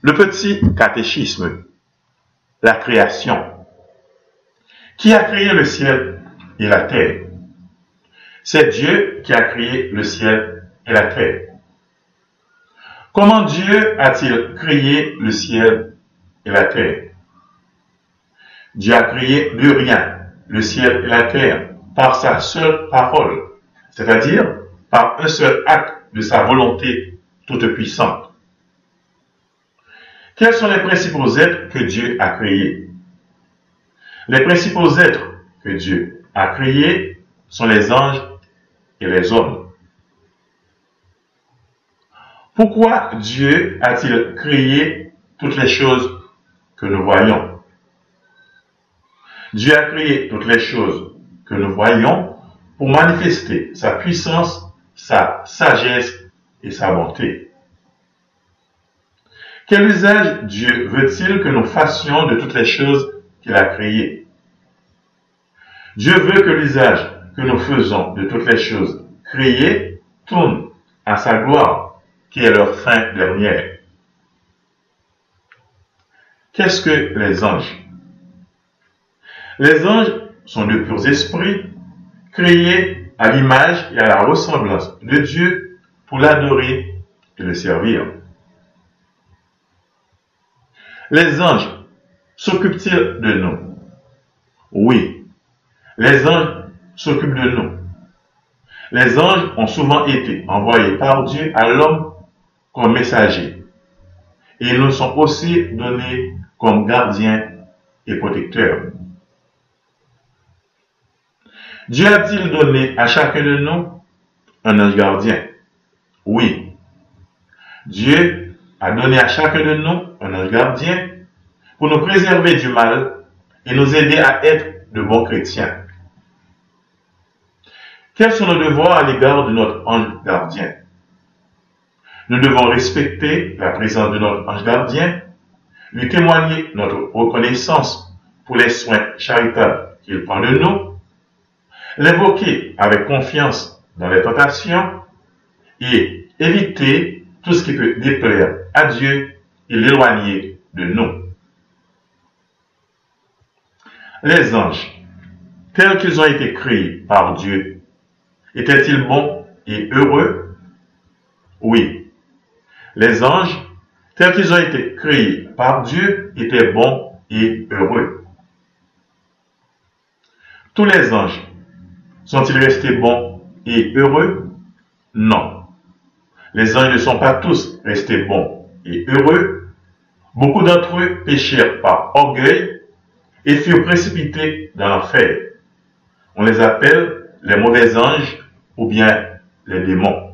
Le petit catéchisme. La création. Qui a créé le ciel et la terre? C'est Dieu qui a créé le ciel et la terre. Comment Dieu a-t-il créé le ciel et la terre? Dieu a créé de rien le ciel et la terre par sa seule parole, c'est-à-dire par un seul acte de sa volonté toute puissante. Quels sont les principaux êtres que Dieu a créés? Les principaux êtres que Dieu a créés sont les anges et les hommes. Pourquoi Dieu a-t-il créé toutes les choses que nous voyons? Dieu a créé toutes les choses que nous voyons pour manifester sa puissance, sa sagesse et sa bonté. Quel usage Dieu veut-il que nous fassions de toutes les choses qu'il a créées? Dieu veut que l'usage que nous faisons de toutes les choses créées tourne à sa gloire, qui est leur fin dernière. Qu'est-ce que les anges? Les anges sont de purs esprits, créés à l'image et à la ressemblance de Dieu pour l'adorer et le servir. Les anges s'occupent-ils de nous? Oui, les anges s'occupent de nous. Les anges ont souvent été envoyés par Dieu à l'homme comme messagers. Ils nous sont aussi donnés comme gardiens et protecteurs. Dieu a-t-il donné à chacun de nous un ange gardien? Oui. Dieu a donné à chacun de nous un ange gardien pour nous préserver du mal et nous aider à être de bons chrétiens. Quels sont nos devoirs à l'égard de notre ange gardien? Nous devons respecter la présence de notre ange gardien, lui témoigner notre reconnaissance pour les soins charitables qu'il prend de nous, l'invoquer avec confiance dans les tentations et éviter tout ce qui peut déplaire à Dieu et l'éloigner de nous. Les anges, tels qu'ils ont été créés par Dieu, étaient-ils bons et heureux? Oui. Les anges, tels qu'ils ont été créés par Dieu, étaient bons et heureux. Tous les anges sont-ils restés bons et heureux? Non. Les anges ne sont pas tous restés bons et heureux. Beaucoup d'entre eux péchèrent par orgueil et furent précipités dans l'enfer. On les appelle les mauvais anges ou bien les démons.